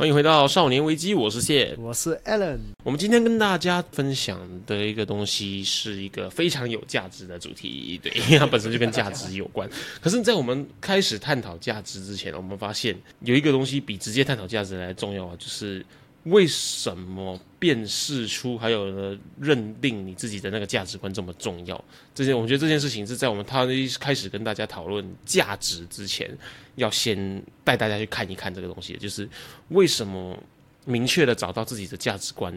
欢迎回到少年危机，我是谢。我是 Alan，我们今天跟大家分享的一个东西是一个非常有价值的主题，对，因 为它本身就跟价值有关。可是，在我们开始探讨价值之前，我们发现有一个东西比直接探讨价值来重要啊，就是为什么辨识出还有呢认定你自己的那个价值观这么重要？这件，我觉得这件事情是在我们他一开始跟大家讨论价值之前，要先带大家去看一看这个东西，就是为什么明确的找到自己的价值观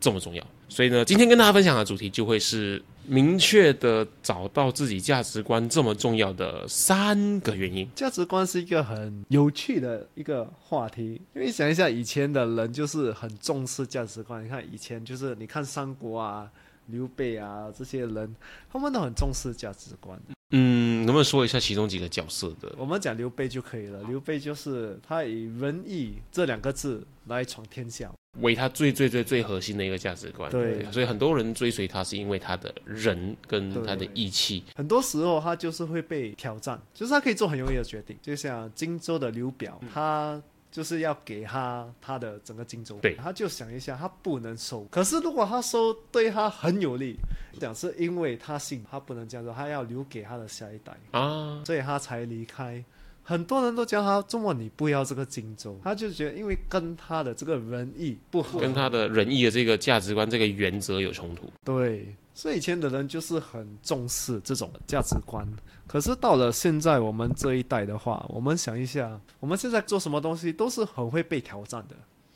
这么重要。所以呢，今天跟大家分享的主题就会是明确的找到自己价值观这么重要的三个原因。价值观是一个很有趣的一个话题，因为想一下以前的人就是很重视价值观。你看以前就是你看三国啊、刘备啊这些人，他们都很重视价值观。嗯，能不能说一下其中几个角色的？我们讲刘备就可以了。刘备就是他以仁义这两个字来闯天下。为他最最最最核心的一个价值观，对所以很多人追随他是因为他的人跟他的义气。很多时候他就是会被挑战，就是他可以做很容易的决定，就像荆州的刘表，他就是要给他他的整个荆州，对他就想一下，他不能收。可是如果他收对他很有利，讲是因为他信，他不能这样做，他要留给他的下一代，啊，所以他才离开。很多人都叫他周末你不要这个荆州，他就觉得因为跟他的这个仁义不合，跟他的仁义的这个价值观、这个原则有冲突。对，所以以前的人就是很重视这种价值观。可是到了现在我们这一代的话，我们想一下，我们现在做什么东西都是很会被挑战的。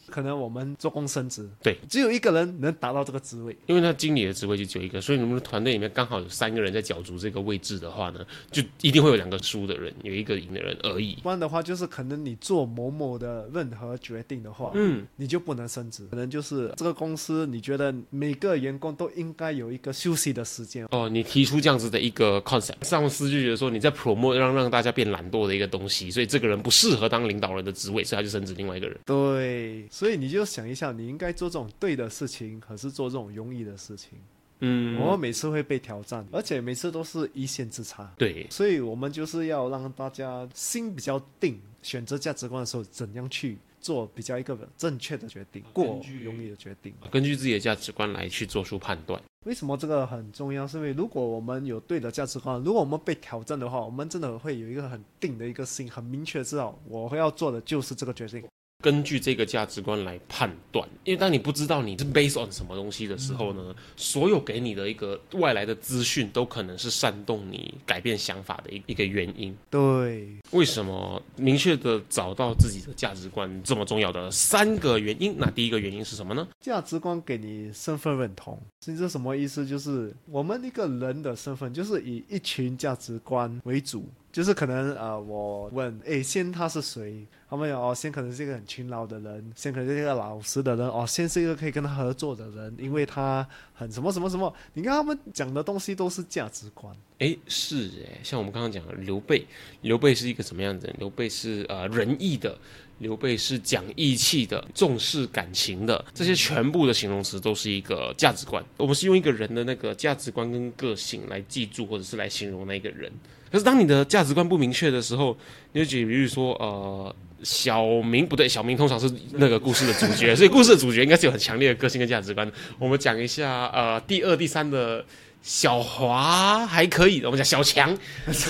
可能我们做工升职，对，只有一个人能达到这个职位，因为他经理的职位就只有一个，所以你们团队里面刚好有三个人在角逐这个位置的话呢，就一定会有两个输的人，有一个赢的人而已。不然的话就是可能你做某某的任何决定的话，嗯，你就不能升职。可能就是这个公司，你觉得每个员工都应该有一个休息的时间。哦，你提出这样子的一个 concept，上司就觉得说你在 promote 让让大家变懒惰的一个东西，所以这个人不适合当领导人的职位，所以他就升职另外一个人。对，所以你就想一下，你应该做这种对的事情，还是做这种容易的事情？嗯，我们每次会被挑战，而且每次都是一线之差。对，所以我们就是要让大家心比较定，选择价值观的时候，怎样去做比较一个正确的决定，过容易的决定。根据自己的价值观来去做出判断。为什么这个很重要？是因为如果我们有对的价值观，如果我们被挑战的话，我们真的会有一个很定的一个心，很明确知道我要做的就是这个决定。根据这个价值观来判断，因为当你不知道你是 based on 什么东西的时候呢，所有给你的一个外来的资讯都可能是煽动你改变想法的一一个原因。对，为什么明确的找到自己的价值观这么重要的三个原因？那第一个原因是什么呢？价值观给你身份认同，这什么意思？就是我们一个人的身份就是以一群价值观为主。就是可能呃，我问，诶，先他是谁？他们有哦，先可能是一个很勤劳的人，先可能是一个老实的人，哦，先是一个可以跟他合作的人，因为他很什么什么什么。你看他们讲的东西都是价值观。诶，是诶，像我们刚刚讲的刘备，刘备是一个什么样的人？刘备是呃仁义的，刘备是讲义气的，重视感情的，这些全部的形容词都是一个价值观。我们是用一个人的那个价值观跟个性来记住，或者是来形容那个人。可是当你的价值观不明确的时候，你就举比如说呃，小明不对，小明通常是那个故事的主角，所以故事的主角应该是有很强烈的个性跟价值观。我们讲一下呃，第二、第三的。小华还可以，我们讲小强，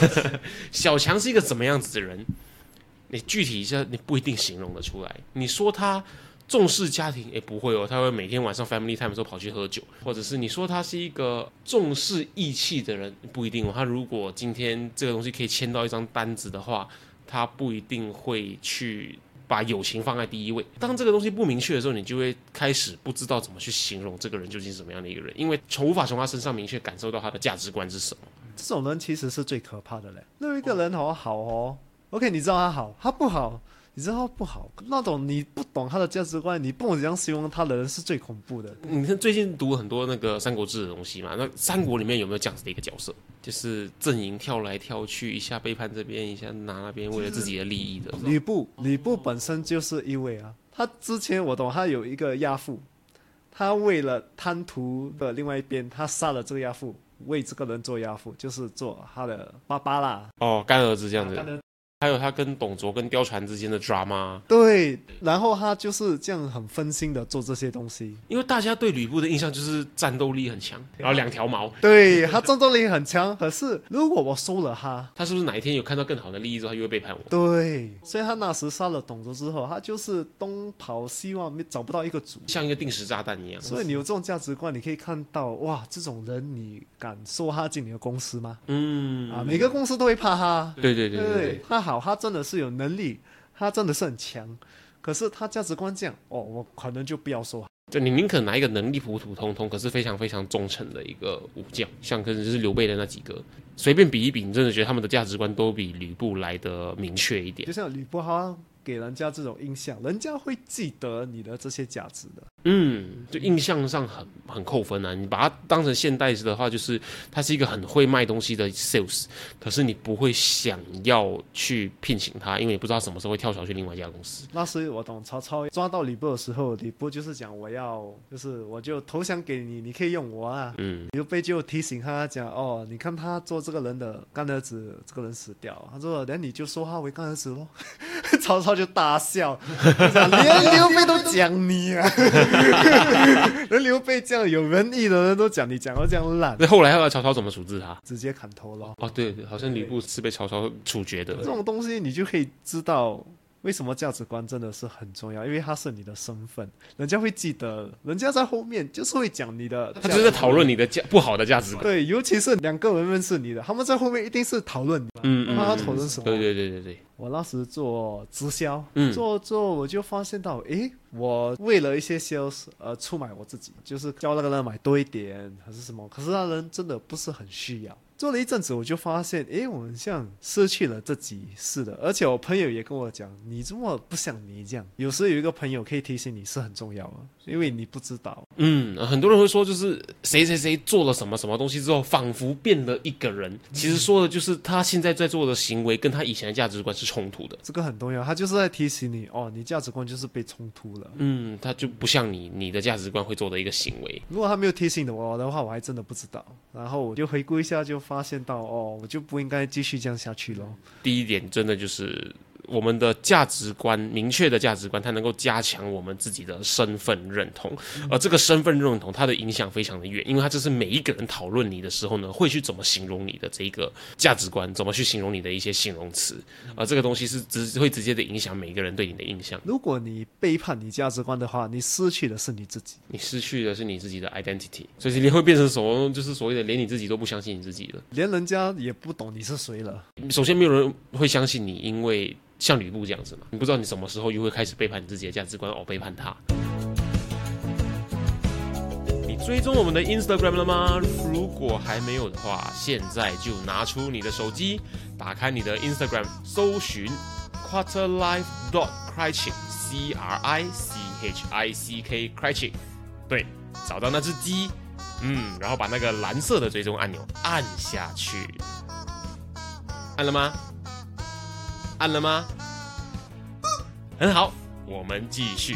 小强是一个怎么样子的人？你具体一下，你不一定形容得出来。你说他重视家庭，也不会哦，他会每天晚上 family time 的时候跑去喝酒，或者是你说他是一个重视义气的人，不一定哦。他如果今天这个东西可以签到一张单子的话，他不一定会去把友情放在第一位。当这个东西不明确的时候，你就会开始不知道怎么去形容这个人究竟是什么样的一个人，因为从无法从他身上明确感受到他的价值观是什么。这种人其实是最可怕的嘞。那一个人好好哦，OK，你知道他好，他不好，你知道他不好，那种你不懂他的价值观，你不懂怎样形容他的人是最恐怖的。你看最近读很多那个《三国志》的东西嘛，那三国里面有没有这样子的一个角色，就是阵营跳来跳去，一下背叛这边，一下拿那边，为了自己的利益的。吕布，吕布本身就是一位啊，他之前我懂，他有一个亚父，他为了贪图的另外一边，他杀了这个亚父，为这个人做亚父，就是做他的爸爸啦。哦，干儿子这样子还有他跟董卓跟貂蝉之间的 drama，对，然后他就是这样很分心的做这些东西。因为大家对吕布的印象就是战斗力很强，然后两条毛。对他战斗力很强，可是如果我收了他，他是不是哪一天有看到更好的利益之后，他又会背叛我？对，所以他那时杀了董卓之后，他就是东跑西望，没找不到一个主。像一个定时炸弹一样。所以你有这种价值观，你可以看到，哇，这种人你敢收他进你的公司吗？嗯啊，每个公司都会怕他。对对对对对好，他真的是有能力，他真的是很强。可是他价值观这样，哦，我可能就不要说。就你宁可拿一个能力普普通通，可是非常非常忠诚的一个武将，像可能就是刘备的那几个，随便比一比，你真的觉得他们的价值观都比吕布来的明确一点就。像吕布，他给人家这种印象，人家会记得你的这些价值的。嗯，就印象上很很扣分啊。你把它当成现代的话，就是他是一个很会卖东西的 sales，可是你不会想要去聘请他，因为你不知道什么时候会跳槽去另外一家公司。那时我懂曹操抓到吕布的时候，吕布就是讲我要，就是我就投降给你，你可以用我啊。嗯，刘备就提醒他讲哦，你看他做这个人的干儿子，这个人死掉，他说那你就收他为干儿子喽。曹操就大笑，连刘备都讲你啊，连刘备这样有仁义的人都讲你讲到这样烂，那后来后来曹操怎么处置他？直接砍头了。哦，对对，好像吕布是被曹操处决的这。种东西你就可以知道为什么价值观真的是很重要，因为它是你的身份，人家会记得，人家在后面就是会讲你的，他就是在讨论你的价不好的价值观。对，尤其是两个人认识你的，他们在后面一定是讨论你。嗯嗯，那他嗯讨论什么？对对对对对，我那时做直销，嗯做做我就发现到，诶，我为了一些 sales 而出卖我自己，就是叫那个人买多一点还是什么，可是那人真的不是很需要。做了一阵子，我就发现，诶，我很像失去了自己似的。而且我朋友也跟我讲，你这么不像你这样。有时有一个朋友可以提醒你是很重要的，因为你不知道。嗯，很多人会说，就是谁谁谁做了什么什么东西之后，仿佛变了一个人。其实说的就是他现在在做的行为跟他以前的价值观是冲突的。这个很重要，他就是在提醒你，哦，你价值观就是被冲突了。嗯，他就不像你你的价值观会做的一个行为。如果他没有提醒我的话，我还真的不知道。然后我就回顾一下，就发现到，哦，我就不应该继续这样下去咯。第一点，真的就是我们的价值观，明确的价值观，它能够加强我们自己的身份认同。而这个身份认同，它的影响非常的远，因为它这是每一个人讨论你的时候呢，会去怎么形容你的这一个价值观，怎么去形容你的一些形容词。而这个东西是直会直接的影响每一个人对你的印象。如果你背叛你价值观的话，你失去的是你自己。你失去的是你自己的 identity，所以你会变成什么？就是所谓的连你自己都不相信你自己了。连人家也不懂你是谁了。首先，没有人会相信你，因为像吕布这样子嘛，你不知道你什么时候又会开始背叛你自己的价值观，哦，背叛他。你追踪我们的 Instagram 了吗？如果还没有的话，现在就拿出你的手机，打开你的 Instagram，搜寻 Quarter Life dot Criching C R I C H I C K Criching，对，找到那只鸡，嗯，然后把那个蓝色的追踪按钮按下去，按了吗？按了吗？很好，我们继续。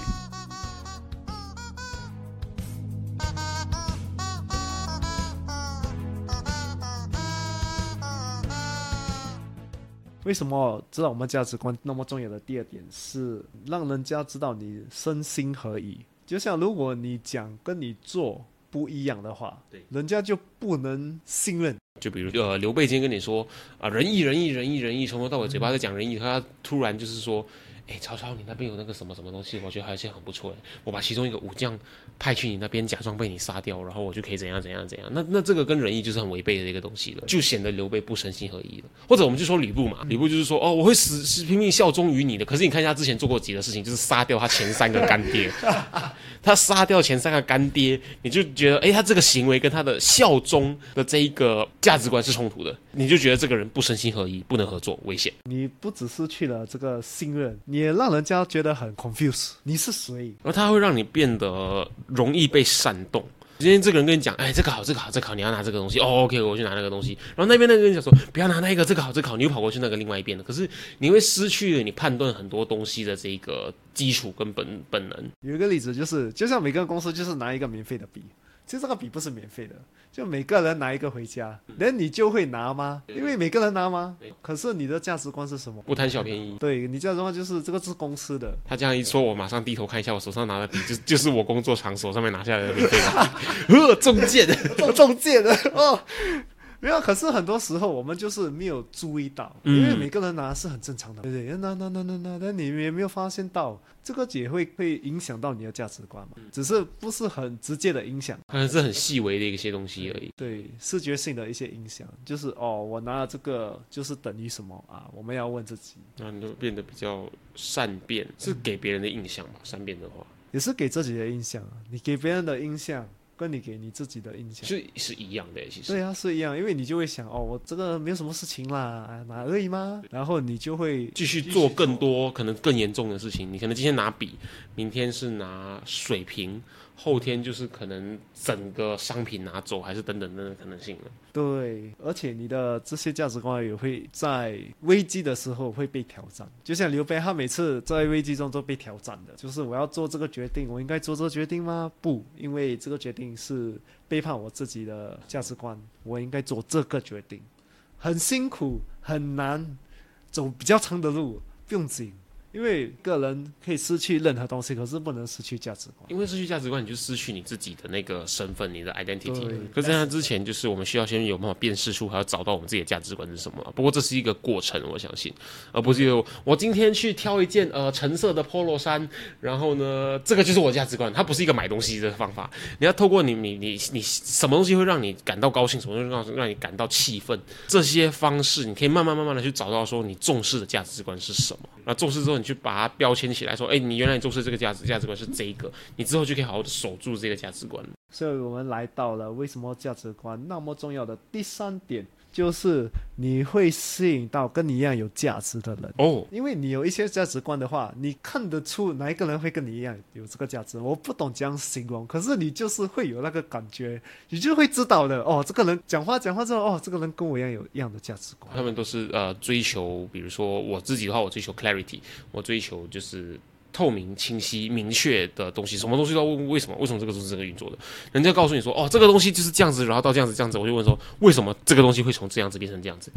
为什么知道我们价值观那么重要的第二点是让人家知道你身心合一。就像如果你讲跟你做不一样的话，对，人家就不能信任。就比如呃，刘备今天跟你说啊，仁义仁义仁义仁义，从头到尾嘴巴在讲仁义，他突然就是说，哎，曹操，你那边有那个什么什么东西，我觉得还是很不错的。我把其中一个武将派去你那边，假装被你杀掉，然后我就可以怎样怎样怎样。那那这个跟仁义就是很违背的一个东西了，就显得刘备不身心合一了。或者我们就说吕布嘛，吕布就是说哦，我会死是拼命效忠于你的。可是你看一下之前做过几个事情，就是杀掉他前三个干爹，他杀掉前三个干爹，你就觉得哎，他这个行为跟他的效忠的这一个价值观是冲突的，你就觉得这个人不身心合一，不能合作，危险。你不只失去了这个信任，你也让人家觉得很 confused，你是谁？然后他会让你变得容易被煽动。今天这个人跟你讲，哎，这个好，这个好，这个好，你要拿这个东西，哦，OK，我去拿那个东西。然后那边那个人讲说，不要拿那个，这个好，这个好，你又跑过去那个另外一边了。可是你会失去了你判断很多东西的这个基础跟本本能。有一个例子就是，就像每个公司就是拿一个免费的笔。其实这个笔不是免费的，就每个人拿一个回家，那你就会拿吗？因为每个人拿吗？可是你的价值观是什么？不贪小便宜。对你价值观就是这个是公司的。他这样一说，我马上低头看一下我手上拿的笔，就就是我工作场所上面拿下来的免费笔。呃，中箭，中箭的哦。没有，可是很多时候我们就是没有注意到，因为每个人拿是很正常的，对不对？那那那那那，但你也没有发现到，这个也会会影响到你的价值观嘛？只是不是很直接的影响，可能是很细微的一些东西而已。对，视觉性的一些影响，就是哦，我拿了这个就是等于什么啊？我们要问自己，那你就变得比较善变，是给别人的印象嘛？善变的话，也是给自己的印象，你给别人的印象。跟你给你自己的印象是是一样的，其实对啊，是一样，因为你就会想哦，我这个没有什么事情啦，拿而已吗？然后你就会继续做更多可能更严重的事情。你可能今天拿笔，明天是拿水瓶。后天就是可能整个商品拿走，还是等等等等可能性了。对，而且你的这些价值观也会在危机的时候会被挑战。就像刘备，他每次在危机中都被挑战的，就是我要做这个决定，我应该做这个决定吗？不，因为这个决定是背叛我自己的价值观，我应该做这个决定。很辛苦，很难，走比较长的路，不用紧。因为个人可以失去任何东西，可是不能失去价值观。因为失去价值观，你就失去你自己的那个身份，你的 identity。可是在那之前，就是我们需要先有办法辨识出，还要找到我们自己的价值观是什么。不过这是一个过程，我相信，而不是我今天去挑一件呃橙色的 polo 衫，然后呢，这个就是我价值观。它不是一个买东西的方法。你要透过你你你你什么东西会让你感到高兴，什么东西让让你感到气愤，这些方式，你可以慢慢慢慢的去找到说你重视的价值观是什么。那重视之后。你去把它标签起来，说，哎，你原来你重视这个价值价值观是这个，你之后就可以好好的守住这个价值观。所以我们来到了为什么价值观那么重要的第三点。就是你会吸引到跟你一样有价值的人哦，因为你有一些价值观的话，你看得出哪一个人会跟你一样有这个价值。我不懂这样形容，可是你就是会有那个感觉，你就会知道的哦。这个人讲话讲话之后，哦，这个人跟我一样有一样的价值观。他们都是呃追求，比如说我自己的话，我追求 clarity，我追求就是。透明、清晰、明确的东西，什么东西都要问为什么？为什么这个都是这个运作的？人家告诉你说，哦，这个东西就是这样子，然后到这样子、这样子，我就问说，为什么这个东西会从这样子变成这样子？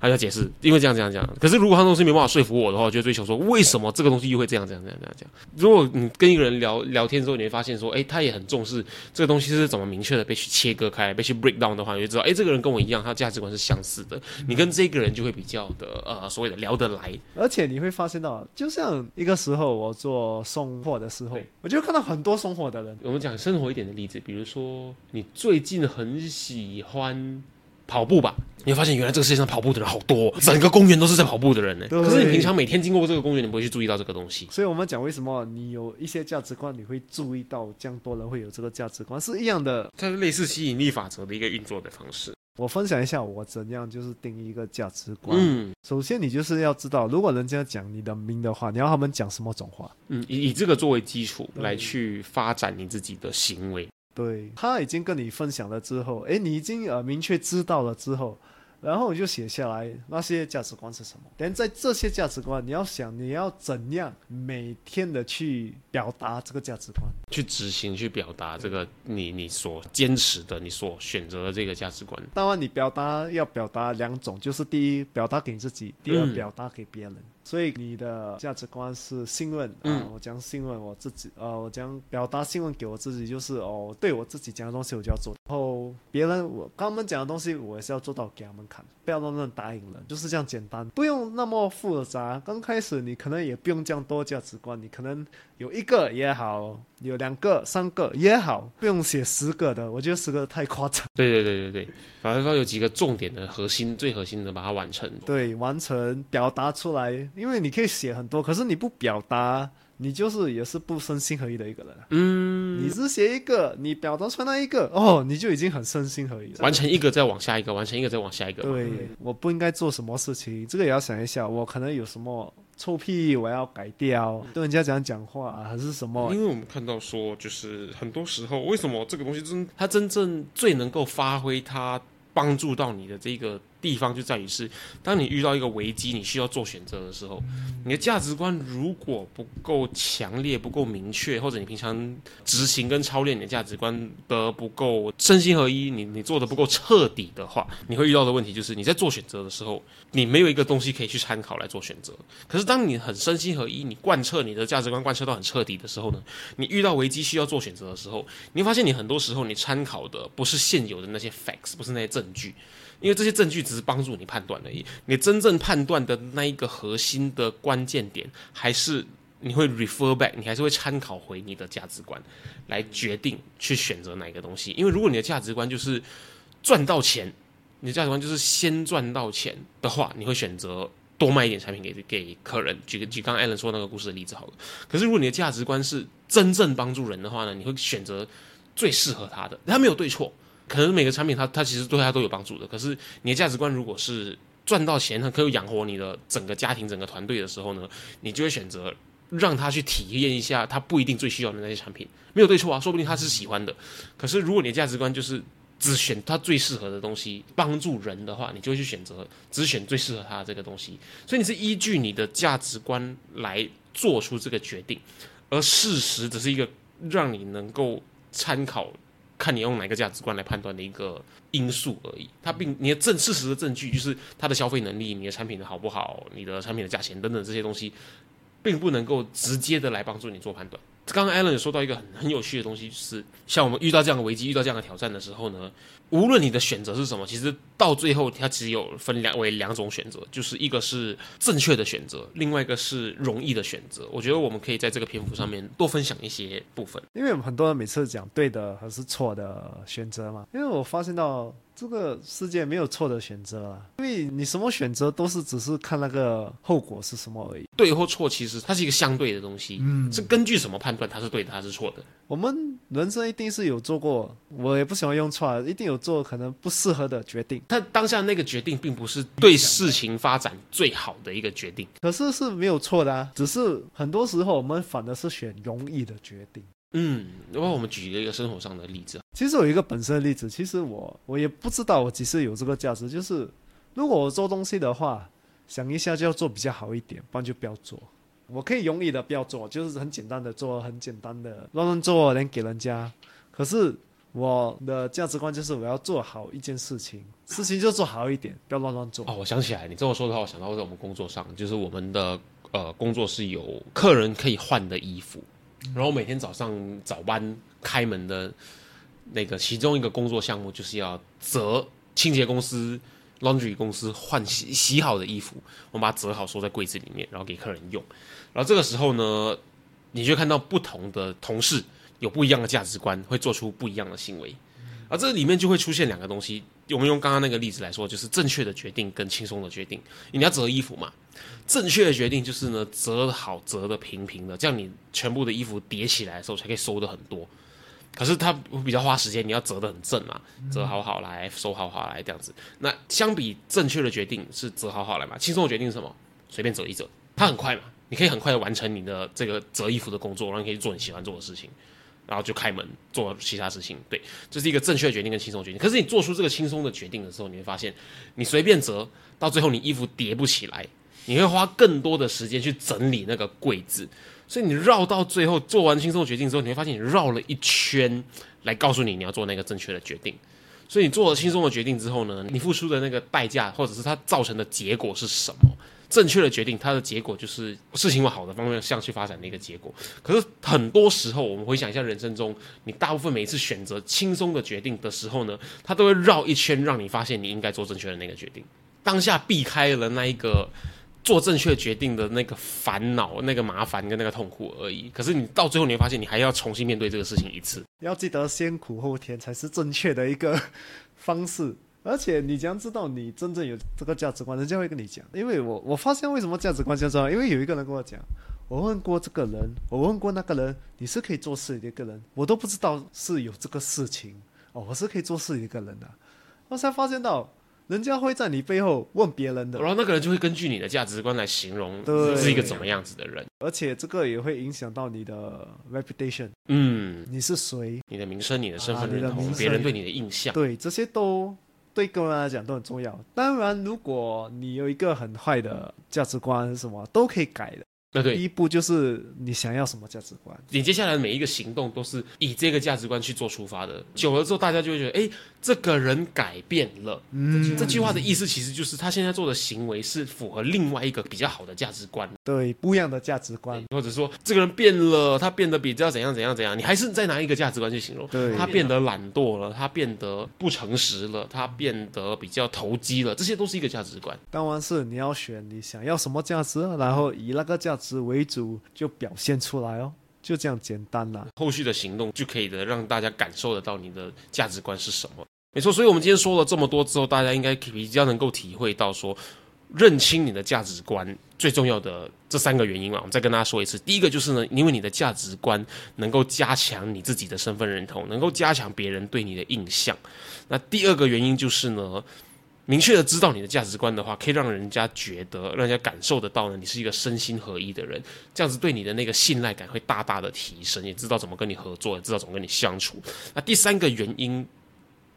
他要解释，因为这样这样这样。可是如果他东西没办法说服我的话，我就追求说，为什么这个东西又会这样这样这样这样这样？如果你跟一个人聊聊天之后，你会发现说，哎，他也很重视这个东西是怎么明确的被去切割开，被去 break down 的话，你就知道，哎，这个人跟我一样，他价值观是相似的。你跟这个人就会比较的呃，所谓的聊得来。而且你会发现到，就像一个时候我做送货的时候，我就看到很多送货的人。我们讲生活一点的例子，比如说你最近很喜欢。跑步吧，你会发现原来这个世界上跑步的人好多，整个公园都是在跑步的人呢。可是你平常每天经过这个公园，你不会去注意到这个东西。所以我们讲为什么你有一些价值观，你会注意到这样多人会有这个价值观是一样的。它是类似吸引力法则的一个运作的方式。我分享一下我怎样就是定义一个价值观。嗯，首先你就是要知道，如果人家讲你的名的话，你要他们讲什么种话？嗯，以以这个作为基础来去发展你自己的行为。对他已经跟你分享了之后，哎，你已经呃明确知道了之后，然后我就写下来那些价值观是什么。但在这些价值观，你要想你要怎样每天的去表达这个价值观，去执行，去表达这个你你所坚持的、你所选择的这个价值观。当然，你表达要表达两种，就是第一，表达给自己；第二，表达给别人。所以你的价值观是信任。嗯啊，我讲信任我自己，呃，我讲表达信任给我自己，就是哦，对我自己讲的东西我就要做，然后别人我跟他们讲的东西我也是要做到给他们看，不要乱乱答应人，就是这样简单，不用那么复杂。刚开始你可能也不用这样多价值观，你可能有一个也好，有两个、三个也好，不用写十个的，我觉得十个太夸张。对对对对对，反正说有几个重点的核心，最核心的把它完成。对，完成表达出来，因为你可以写很多，可是你不表达，你就是也是不身心合一的一个人啊。嗯，你只写一个，你表达出来那一个，哦，你就已经很身心合一了。完成一个再往下一个，完成一个再往下一个。对，我不应该做什么事情，这个也要想一下。我可能有什么臭屁，我要改掉，对人家讲讲话、啊、还是什么？因为我们看到说，就是很多时候，为什么这个东西真它真正最能够发挥它帮助到你的这个地方，就在于是，当你遇到一个危机，你需要做选择的时候，你的价值观如果不够强烈、不够明确，或者你平常执行跟操练你的价值观的不够身心合一，你你做的不够彻底的话，你会遇到的问题就是你在做选择的时候，你没有一个东西可以去参考来做选择。可是当你很身心合一，你贯彻你的价值观贯彻到很彻底的时候呢，你遇到危机需要做选择的时候，你会发现你很多时候你参考的不是现有的那些 facts，不是那些证据，因为这些证据只是帮助你判断而已。你真正判断的那一个核心的关键点，还是你会 refer back，你还是会参考回你的价值观，来决定去选择哪一个东西。因为如果你的价值观就是赚到钱，你的价值观就是先赚到钱的话，你会选择多卖一点产品给给客人。举个举刚刚 Allen 说那个故事的例子好了。可是如果你的价值观是真正帮助人的话呢，你会选择最适合他的。他没有对错，可能每个产品它它其实对他都有帮助的。可是你的价值观如果是赚到钱，它可以养活你的整个家庭、整个团队的时候呢，你就会选择让他去体验一下他不一定最需要的那些产品。没有对错啊，说不定他是喜欢的。可是如果你的价值观就是只选他最适合的东西，帮助人的话，你就会去选择只选最适合他的这个东西。所以你是依据你的价值观来做出这个决定，而事实只是一个让你能够参考，看你用哪个价值观来判断的一个因素而已。它并你的证事实的证据就是它的消费能力、你的产品的好不好、你的产品的价钱等等这些东西，并不能够直接的来帮助你做判断。刚刚 Alan 说到一个很很有趣的东西，就是像我们遇到这样的危机、遇到这样的挑战的时候呢，无论你的选择是什么，其实到最后它只有分两为两种选择，就是一个是正确的选择，另外一个是容易的选择。我觉得我们可以在这个篇幅上面多分享一些部分。因为很多人每次讲对的还是错的选择嘛，因为我发现到这个世界没有错的选择啊，因为你什么选择都是只是看那个后果是什么而已。对或错，其实它是一个相对的东西，嗯，是根据什么判断它是对的，它是错的。我们人生一定是有做过，我也不喜欢用错啊，一定有做可能不适合的决定，但当下那个决定并不是对事情发展最好的一个决定。可是是没有错的啊，只是很多时候我们反而是选容易的决定。嗯，要不然我们举一个生活上的例子。其实有一个本身的例子，其实我我也不知道我几时有这个价值，就是如果我做东西的话，想一下就要做比较好一点，不然就不要做。我可以容易的不要做，就是很简单的做，很简单的乱乱做，连给人家。可是我的价值观就是我要做好一件事情，事情就做好一点，不要乱乱做。哦，我想起来，你这么说的话，我想到在我们工作上，就是我们的呃工作是有客人可以换的衣服，然后每天早上早班开门的那个其中一个工作项目，就是要折清洁公司、laundry 公司换洗洗好的衣服，我们把它折好收在柜子里面，然后给客人用。然后这个时候呢，你就看到不同的同事有不一样的价值观，会做出不一样的行为。而这里面就会出现两个东西。我们用刚刚那个例子来说，就是正确的决定跟轻松的决定。你要折衣服嘛，正确的决定就是呢，折好，折的平平的，这样你全部的衣服叠起来的时候才可以收的很多。可是它比较花时间，你要折的很正嘛，折好好来，收好好来这样子。那相比正确的决定是折好好来嘛，轻松的决定是什么？随便折一折，它很快嘛，你可以很快的完成你的这个折衣服的工作，然后你可以做你喜欢做的事情。然后就开门做其他事情，对，这是一个正确的决定跟轻松决定。可是你做出这个轻松的决定的时候，你会发现，你随便折，到最后你衣服叠不起来，你会花更多的时间去整理那个柜子。所以你绕到最后做完轻松决定之后，你会发现你绕了一圈来告诉你你要做那个正确的决定。所以你做了轻松的决定之后呢，你付出的那个代价或者是它造成的结果是什么？正确的决定，它的结果就是事情往好的方面向去发展的一个结果。可是很多时候，我们回想一下人生中，你大部分每一次选择轻松的决定的时候呢，它都会绕一圈，让你发现你应该做正确的那个决定。当下避开了那一个做正确决定的那个烦恼、那个麻烦跟那个痛苦而已。可是你到最后，你会发现你还要重新面对这个事情一次。要记得先苦后甜才是正确的一个方式。而且你将知道你真正有这个价值观，人家会跟你讲。因为我我发现为什么价值观叫做，因为有一个人跟我讲，我问过这个人，我问过那个人，你是可以做事的一个人，我都不知道是有这个事情哦，我是可以做事的一个人。的，我才发现到。人家会在你背后问别人的，然后那个人就会根据你的价值观来形容对。是一个怎么样子的人，而且这个也会影响到你的 reputation，嗯，你是谁？你的名声、你的身份啊你的认同、名声。别人对你的印象，对，这些都对个人来讲都很重要。当然，如果你有一个很坏的价值观，什么都可以改的。对对，第一步就是你想要什么价值观。你接下来的每一个行动都是以这个价值观去做出发的。久了之后，大家就会觉得，哎，这个人改变了。嗯，这句话的意思其实就是他现在做的行为是符合另外一个比较好的价值观，对不一样的价值观。或者说这个人变了，他变得比较怎样怎样怎样，你还是再拿一个价值观去形容。对他变得懒惰了，他变得不诚实了，他变得比较投机了，这些都是一个价值观。当然是你要选你想要什么价值，然后以那个价值为主，就表现出来哦，就这样简单啦。后续的行动就可以的让大家感受得到你的价值观是什么。没错，所以我们今天说了这么多之后，大家应该比较能够体会到说，认清你的价值观最重要的这三个原因啊。我们再跟大家说一次，第一个就是呢，因为你的价值观能够加强你自己的身份认同，能够加强别人对你的印象。那第二个原因就是呢。明确的知道你的价值观的话，可以让人家觉得，让人家感受得到呢，你是一个身心合一的人，这样子对你的那个信赖感会大大的提升，也知道怎么跟你合作，也知道怎么跟你相处。那第三个原因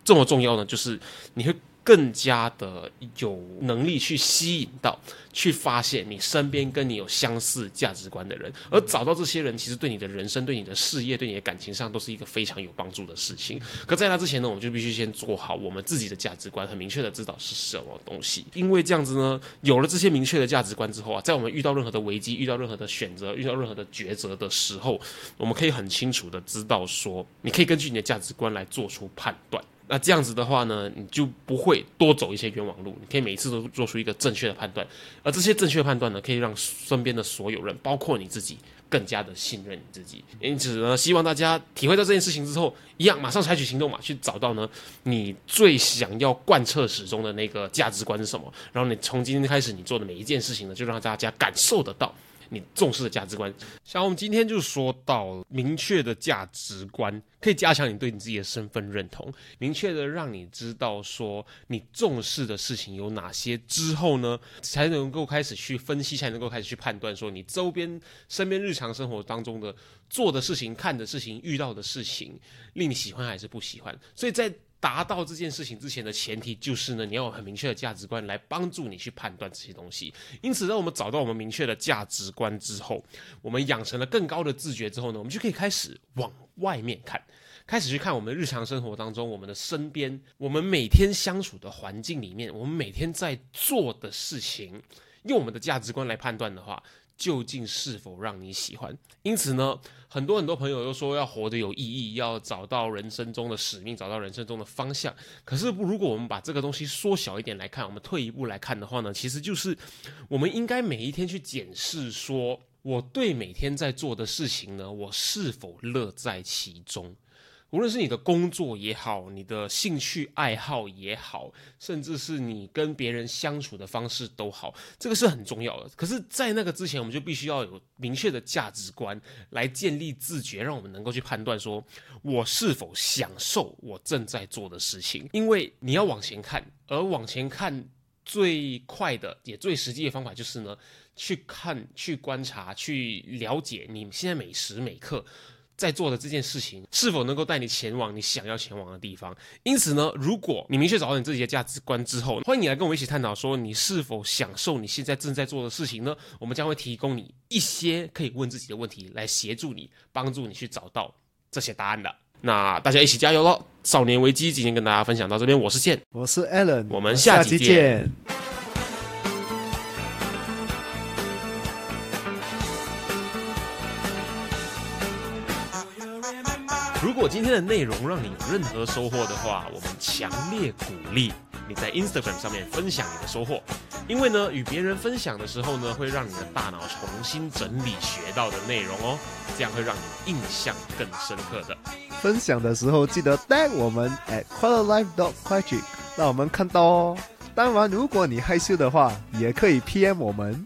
这么重要呢，就是你会更加的有能力去吸引到、去发现你身边跟你有相似价值观的人，而找到这些人，其实对你的人生、对你的事业、对你的感情上都是一个非常有帮助的事情。可在那之前呢，我们就必须先做好我们自己的价值观，很明确的知道是什么东西。因为这样子呢，有了这些明确的价值观之后啊，在我们遇到任何的危机、遇到任何的选择、遇到任何的抉择的时候，我们可以很清楚的知道说，你可以根据你的价值观来做出判断。那这样子的话呢，你就不会多走一些冤枉路，你可以每一次都做出一个正确的判断，而这些正确的判断呢，可以让身边的所有人，包括你自己，更加的信任你自己。因此呢，希望大家体会到这件事情之后，一样马上采取行动嘛，去找到呢你最想要贯彻始终的那个价值观是什么，然后你从今天开始你做的每一件事情呢，就让大家感受得到。你重视的价值观，像我们今天就说到明确的价值观，可以加强你对你自己的身份认同，明确的让你知道说你重视的事情有哪些之后呢，才能够开始去分析，才能够开始去判断说你周边、身边日常生活当中的做的事情、看的事情、遇到的事情，令你喜欢还是不喜欢。所以在达到这件事情之前的前提就是呢，你要有很明确的价值观来帮助你去判断这些东西。因此，当我们找到我们明确的价值观之后，我们养成了更高的自觉之后呢，我们就可以开始往外面看，开始去看我们日常生活当中、我们的身边、我们每天相处的环境里面，我们每天在做的事情，用我们的价值观来判断的话。究竟是否让你喜欢？因此呢，很多很多朋友都说要活得有意义，要找到人生中的使命，找到人生中的方向。可是，如果我们把这个东西缩小一点来看，我们退一步来看的话呢，其实就是我们应该每一天去检视，说我对每天在做的事情呢，我是否乐在其中。无论是你的工作也好，你的兴趣爱好也好，甚至是你跟别人相处的方式都好，这个是很重要的。可是，在那个之前，我们就必须要有明确的价值观来建立自觉，让我们能够去判断说，我是否享受我正在做的事情。因为你要往前看，而往前看最快的也最实际的方法就是呢，去看、去观察、去了解你现在每时每刻。在做的这件事情是否能够带你前往你想要前往的地方？因此呢，如果你明确找到你自己的价值观之后，欢迎你来跟我一起探讨，说你是否享受你现在正在做的事情呢？我们将会提供你一些可以问自己的问题，来协助你，帮助你去找到这些答案的。那大家一起加油喽！少年危机今天跟大家分享到这边，我是健，我是 Alan，我们下下集见。如果今天的内容让你有任何收获的话，我们强烈鼓励你在 Instagram 上面分享你的收获，因为呢，与别人分享的时候呢，会让你的大脑重新整理学到的内容哦，这样会让你印象更深刻的。分享的时候记得带我们 at quarterlife dot q u a c h 让我们看到哦。当然，如果你害羞的话，也可以 PM 我们。